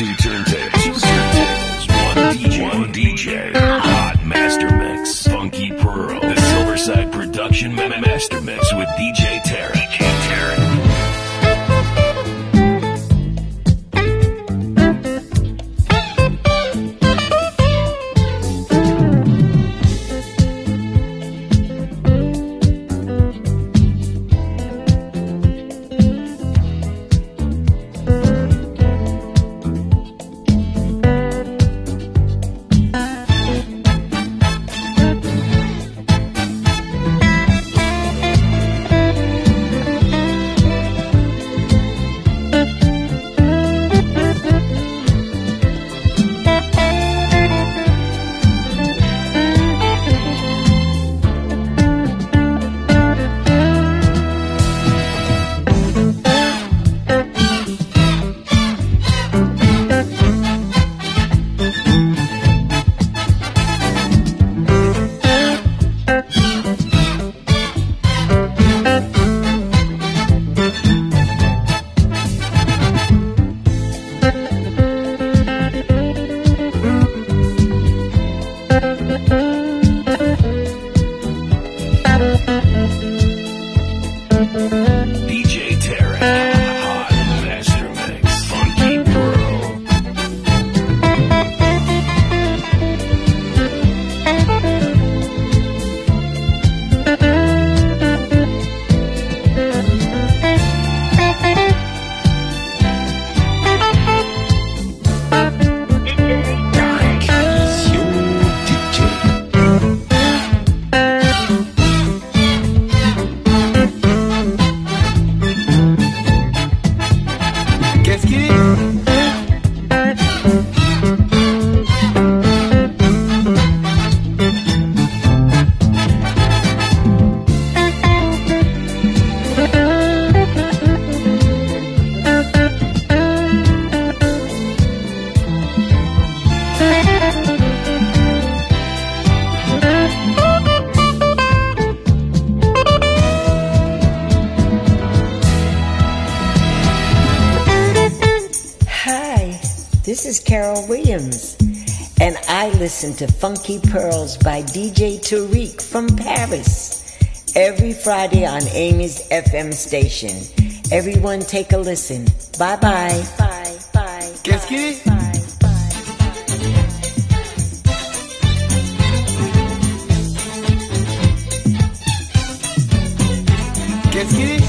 Two turntables. Two turntables. One DJ. One DJ. Hot master mix. Funky Pearl. The Silverside Production Ma- Master Mix with DJ to Funky Pearls by DJ Tarek from Paris every Friday on Amy's FM station. Everyone take a listen. Bye bye. Bye bye. Qu'est-ce est Bye. Qu'est-ce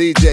DJ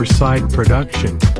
Riverside production.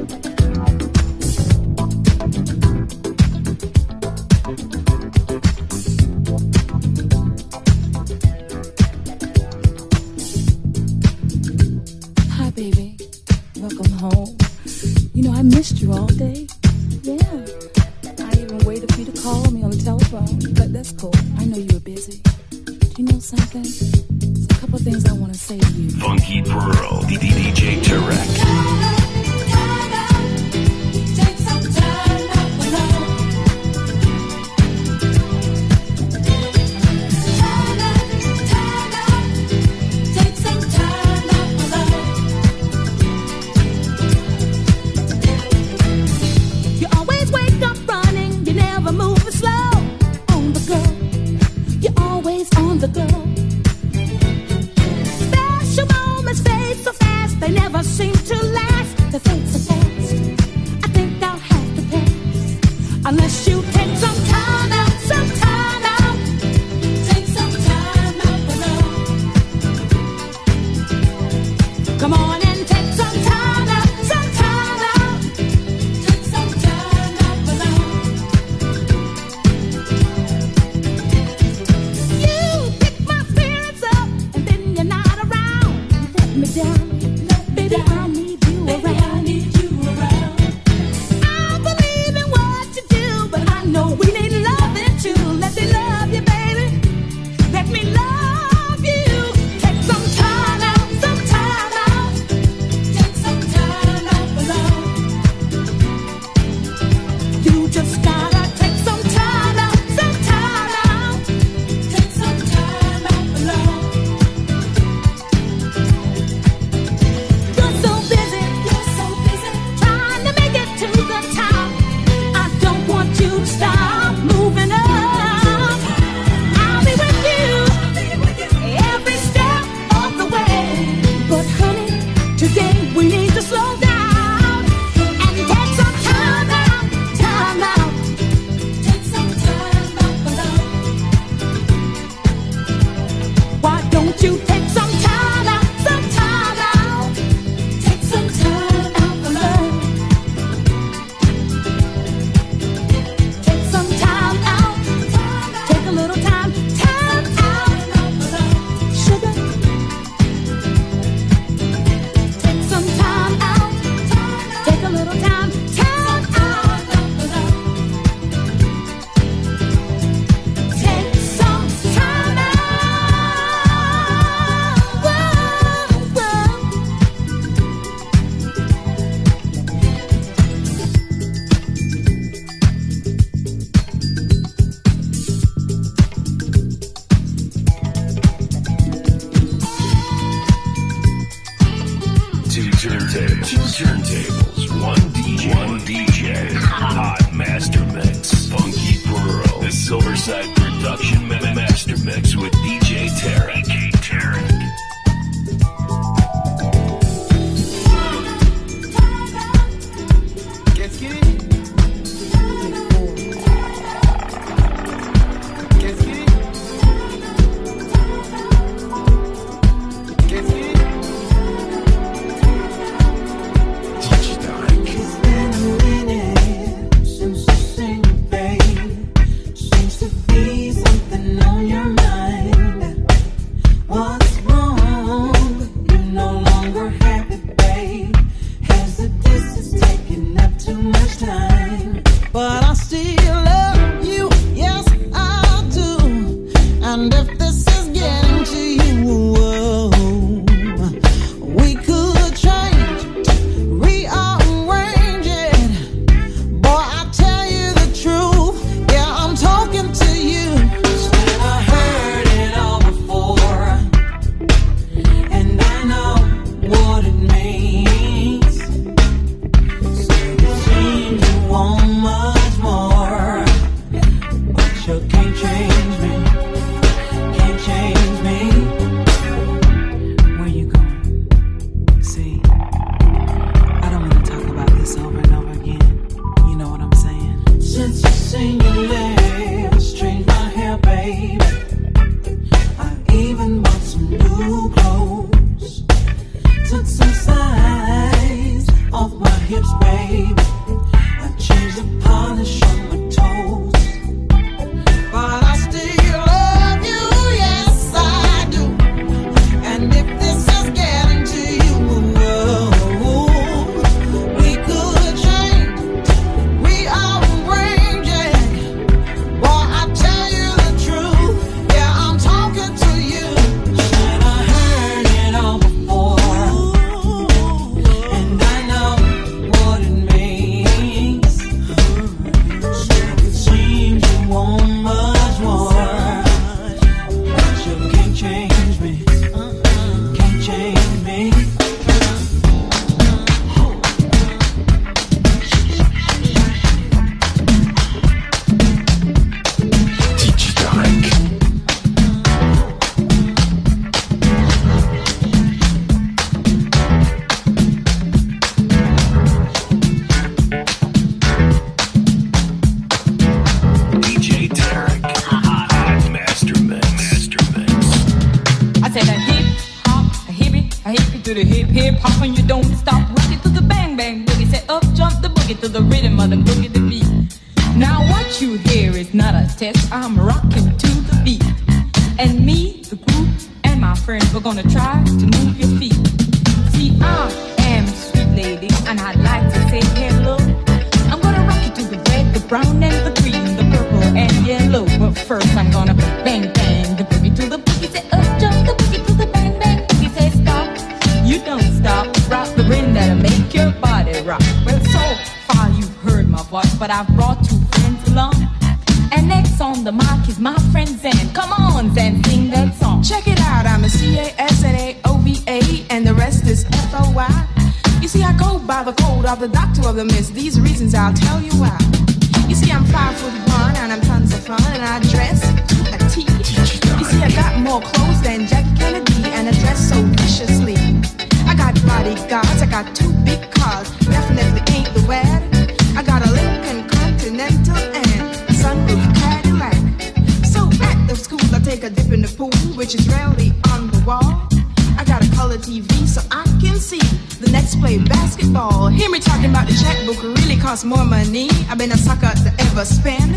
The checkbook really costs more money. I've been a sucker to ever spend.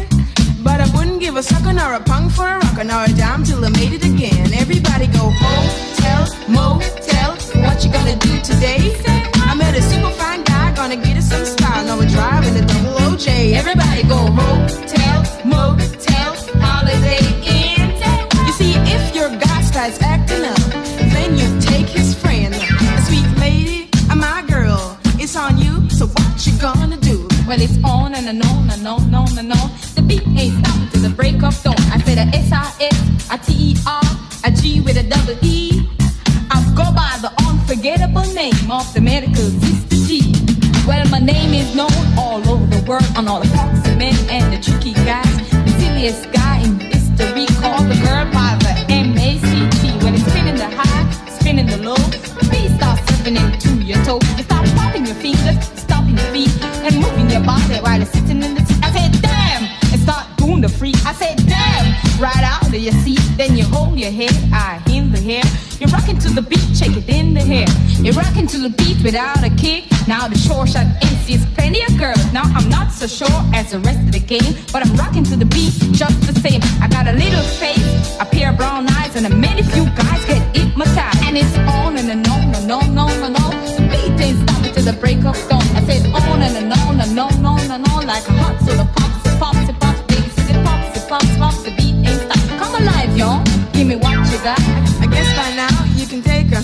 But I wouldn't give a sucker nor a punk for a rocker nor a dime till I made it again. Everybody go hotel, motel. What you gonna do today? I met a super fine guy, gonna get us some style. Now we're driving a double OJ. Everybody go hotel, motel, Well, it's on and, on and on and on and on. The beat ain't stopping till the break of dawn. I said a S-I-S, a T-E-R, a G with a double E. I go by the unforgettable name of the medical sister G. Well, my name is known all over the world on all the foxy men and the tricky guys. The silliest guy your seat. Then you hold your head, I in the hair. You're rocking to the beat, shake it in the hair. You're rocking to the beat without a kick. Now the short shot MC plenty of girls. Now I'm not so sure as the rest of the game, but I'm rocking to the beat just the same. I got a little face, a pair of brown eyes, and a many few guys get hypnotized. And it's on and, on and on and on and on. The beat ain't stopping till the break of dawn. I said on and on and on and on and on like a hot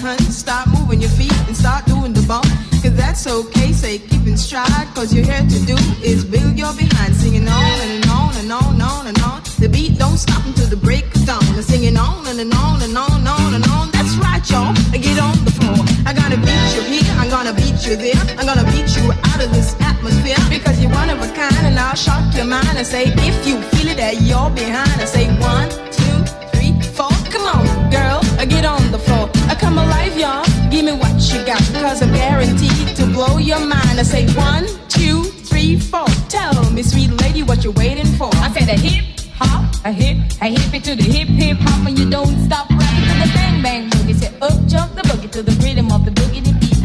hunt, start moving your feet and start doing the bump. Cause that's okay, say keep in stride. Cause you're here to do is build your behind, singing on and on and on and on and on. The beat don't stop until the break of dawn. They're singing on and, and on and on and on and on. That's right, y'all. Get on the floor. I'm gonna beat you here, I'm gonna beat you there. I'm gonna beat you out of this atmosphere. Because you're one of a kind and I'll shock your mind and say, if you feel it that you're behind, I say one, two, three, four. Come on, girl, get on the floor. Come alive, y'all. Give me what you got, cause I'm guaranteed to blow your mind. I say one, two, three, four. Tell me, sweet lady, what you're waiting for. I said a hip hop, a hip, a hip it to the hip hip hop, and you don't stop rocking to the bang bang boogie. Say up jump the boogie to the rhythm of the boogie the beat.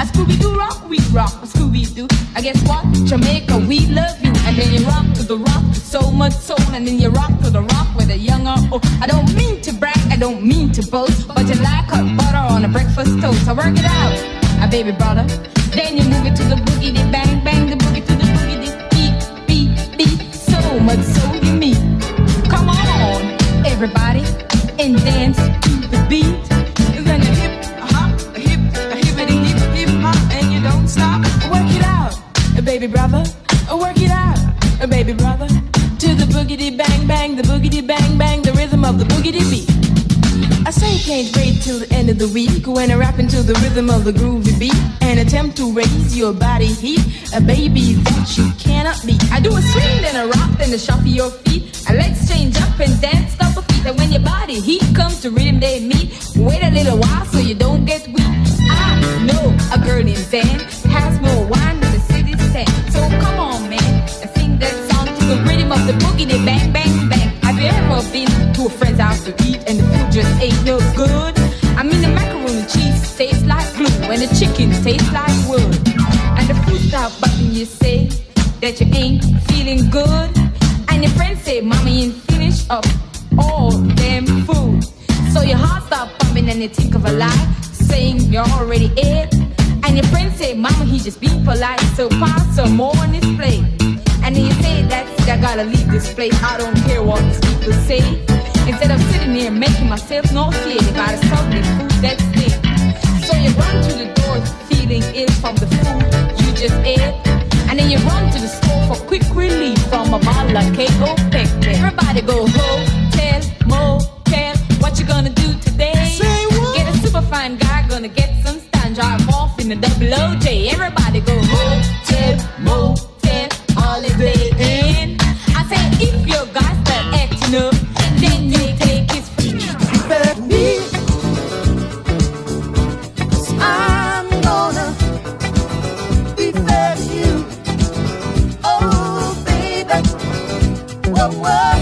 A Scooby Doo rock, we rock. Scooby Doo. I guess what? Jamaica, we love you. And then you rock to the rock so much soul, and then you rock to the rock a young or old. I don't mean to brag, I don't mean to boast, but you like hot butter on a breakfast toast. So work it out, a baby brother. Then you move it to the boogie, the bang bang, the boogie to the boogie, the beat beat beat. So much soul you meet. Come on, everybody, and dance to the beat. Then you hip uh-huh, hop, a hip, hip and you don't stop. Work it out, baby brother. Work it out, baby brother. To the boogity bang bang, the boogity bang bang, the rhythm of the boogity beat. I can't wait till the end of the week when I rap into the rhythm of the groovy beat and attempt to raise your body heat, a baby that you cannot beat. I do a swing, then a rock, then a shuffle your feet. And let's change up and dance, stop a feet. And when your body heat comes to rhythm, they meet. Wait a little while so you don't get that you ain't feeling good. And your friends say, Mama, you ain't finished up all them food. So your heart start pumping and you think of a lie, saying you're already it. And your friends say, Mama, he just be polite, so pass some more on his plate. And then you say, That's it, I gotta leave this place, I don't care what these people say. Instead of sitting here making myself nauseated by the salty food that's there. So you run to the door feeling ill from the food you just ate. And then you run to the store for quick relief from a bottle of K.O. Everybody go hotel, motel, what you gonna do today? Say what? Get a superfine guy, gonna get some stun, drive off in the double OJ. Everybody go hotel, motel. world.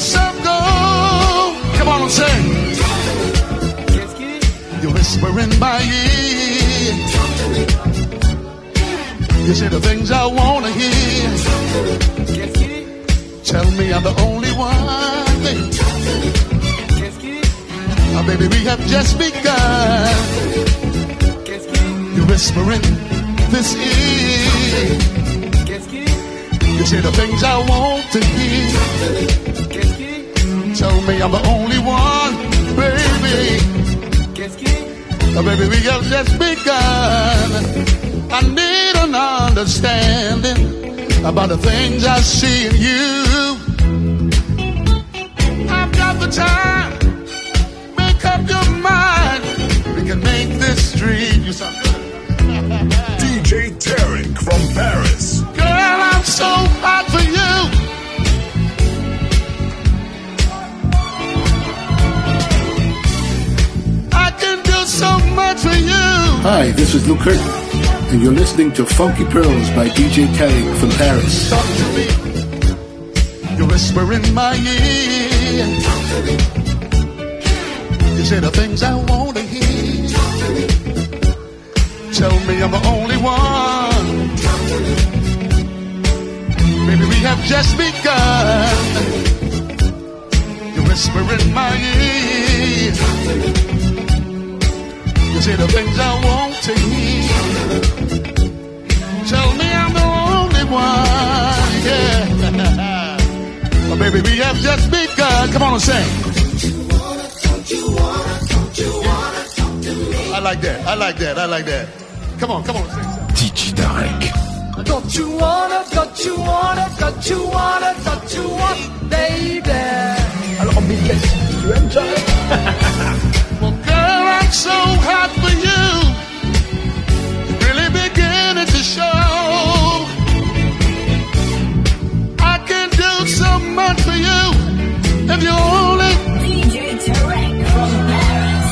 Yourself go. Come on and sing. You're whispering by ear. You say the things I wanna hear. Tell me I'm the only one. Oh, baby, we have just begun. You're whispering this ear. You say the things I want to hear. Tell me I'm the only one, baby. Baby, we have just begun. I need an understanding about the things I see in you. I've got the time. Make up your mind. We can make this dream. You sound. DJ Tarek from Paris. So hot for you. I can do so much for you. Hi, this is Luke Curtin, and you're listening to Funky Pearls by DJ Tarek from Paris. Talk to me. You whisper in my ear. You say the things I want to hear. Tell me I'm the only one. Maybe we have just begun. You whisper in my ear. You say the things I want to hear. Tell me I'm the only one. Yeah. oh, baby, we have just begun. Come on and sing. I like that. I like that. I like that. Come on, come on. DJ Tarek. Don't you wanna, don't you wanna, don't you wanna, don't you want, baby? Alors, Miguel, tu aimes ça? Well, girl, I'm so hot for you. Really beginning to show. I can do so much for you if you only DJ Tarek from Paris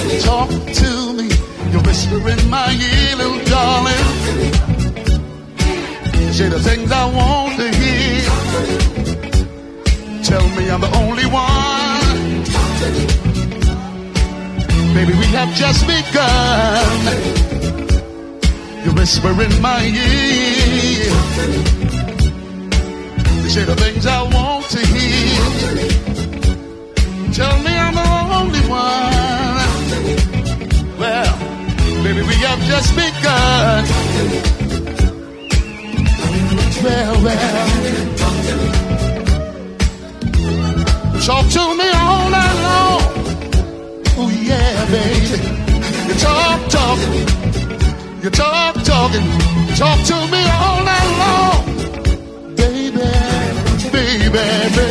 in the talk to me. You whisper in my ear, little. Say the things I want to hear. Tell me I'm the only one. Baby, we have just begun. You whisper in my ear. You say the things I want to hear. Tell me I'm the only one. Well, baby, we have just begun. Well, well. Talk to me all night long. Oh, yeah, baby. You talk, talk. You talk, talking. Talk to me all night long. Baby, baby, baby.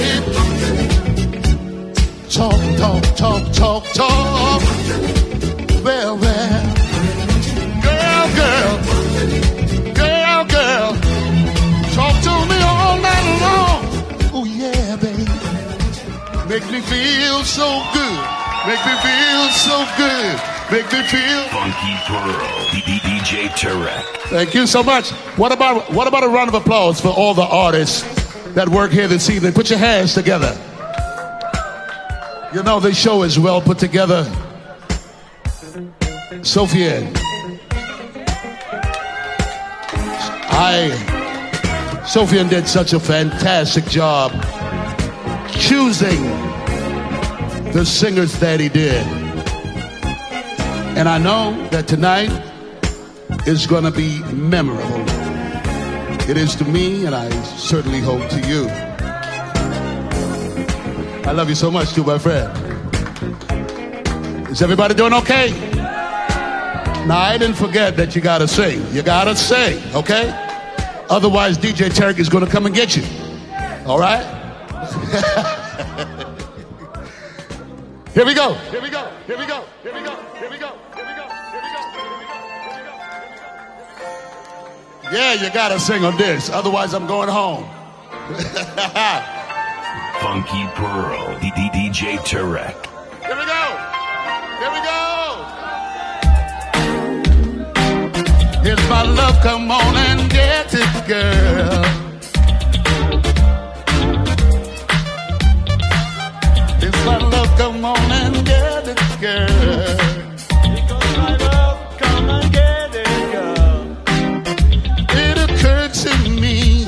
Talk, talk, talk, talk, talk. Make me feel so good. Make me feel so good. Make me feel. Funky Pearl. DJ Tarek. Thank you so much. What about what about a round of applause for all the artists that work here this evening? Put your hands together. You know this show is well put together. Sophia, I Sophia did such a fantastic job choosing the singers that he did. And I know that tonight is going to be memorable. It is to me, and I certainly hope to you. I love you so much, too, my friend. Is everybody doing okay? Now, I didn't forget that you got to sing. You got to sing, okay? Otherwise, DJ Tarek is going to come and get you. All right? Here we go. Here we go. Here we go. Here we go. Here we go. Here we go. Here we go. Yeah, you gotta sing on this, otherwise I'm going home. Funky Pearl, DJ Tarek. Here we go. Here we go. Here's my love, come on and get it, girl. my love, come on and get it, girl. Because my love, come and get it, girl. It to me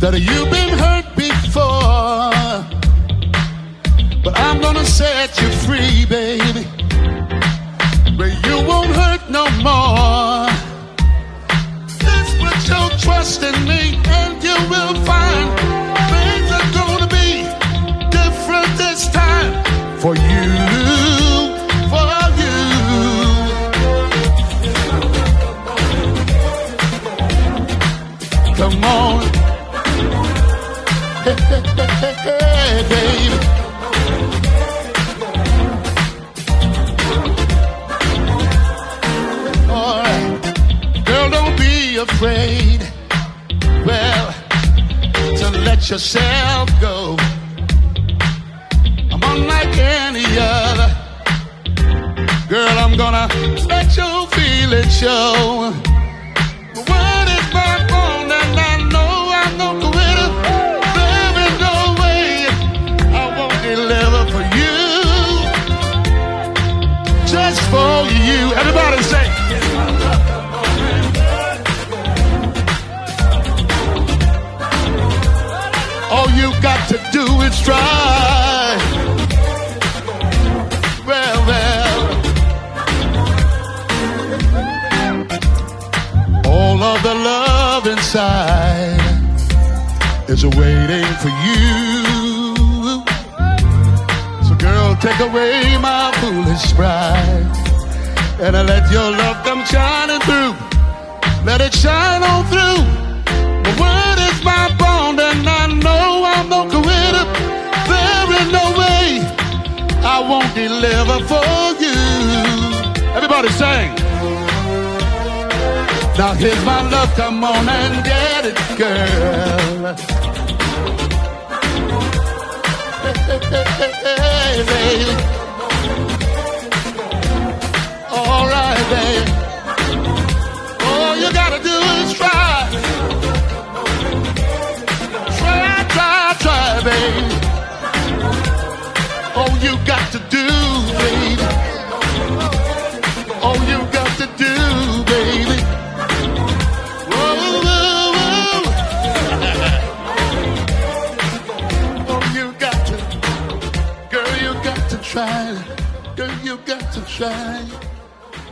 that you've been hurt before, but I'm gonna set you free, baby. You won't hurt no more. Just put your trust in me, and you will find.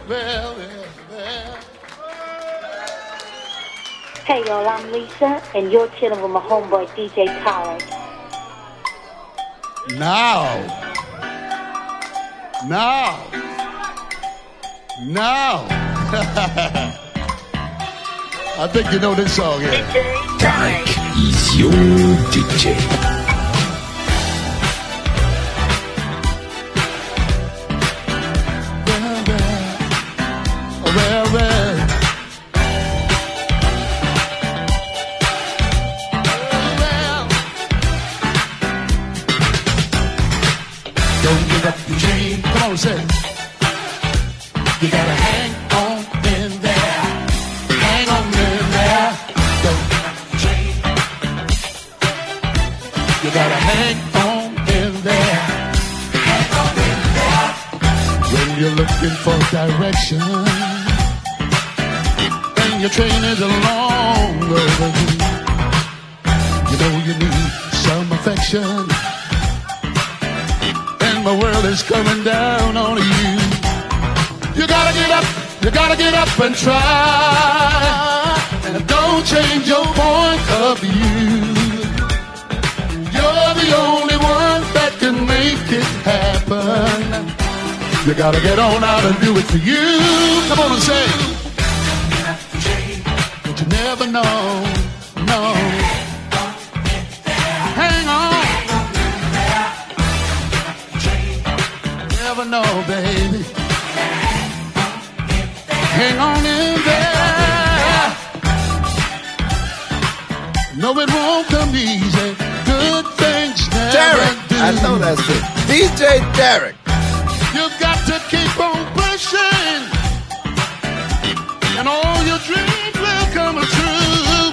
Well, well, well. Hey y'all, I'm Lisa, and you're chilling with my homeboy DJ Tarek. Now. Now. Now. I think you know this song here. Tarek is your DJ. Try. And don't change your point of view. You're the only one that can make it happen. You gotta get on out and do it for you. Come on and say. But you never know, no. Hang on. Never know, baby. Hang on in there. No, it won't come easy. Good things never Tarek. do. I know that's it. DJ Tarek. You got to keep on pushing, and all your dreams will come true.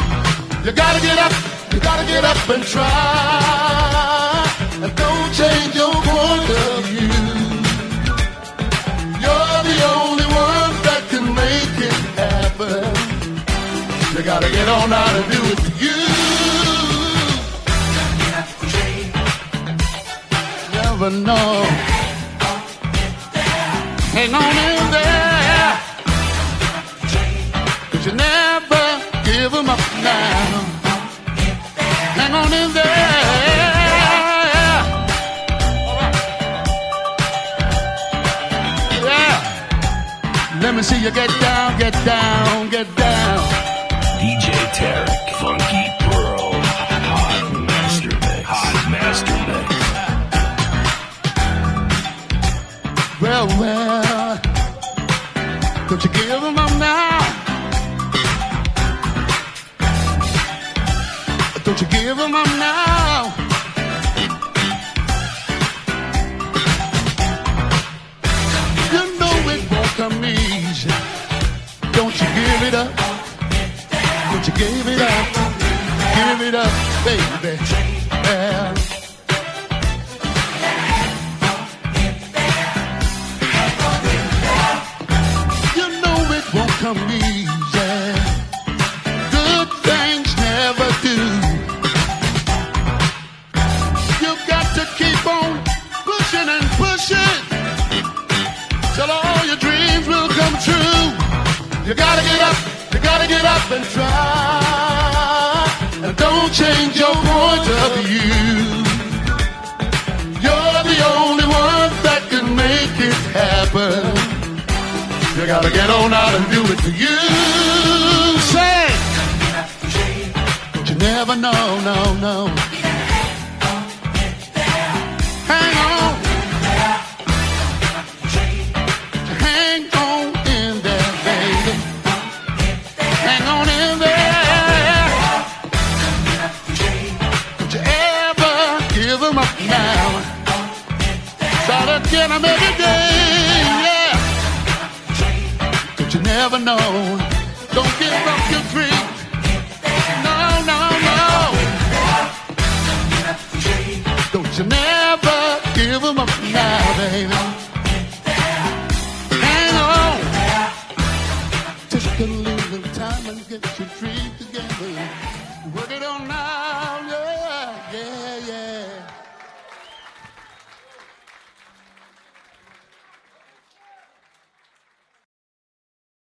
You gotta get up, you gotta get up and try, and don't change your gotta get on out and do it for you. Never know. Hang on in there. Cause you never give them up now. Hang on in there. Let me see you get down, get down, get down. Tarek, Funky Pearl, Hot Master Mix, Hot Master Mix. Well, well, don't you give 'em up now? Don't you give 'em up now? You know it won't come easy. Don't you give it up? Give it up? Give it up, baby. Yeah. Gotta get on out and do it for you. Say, but you never know, no, no. Know.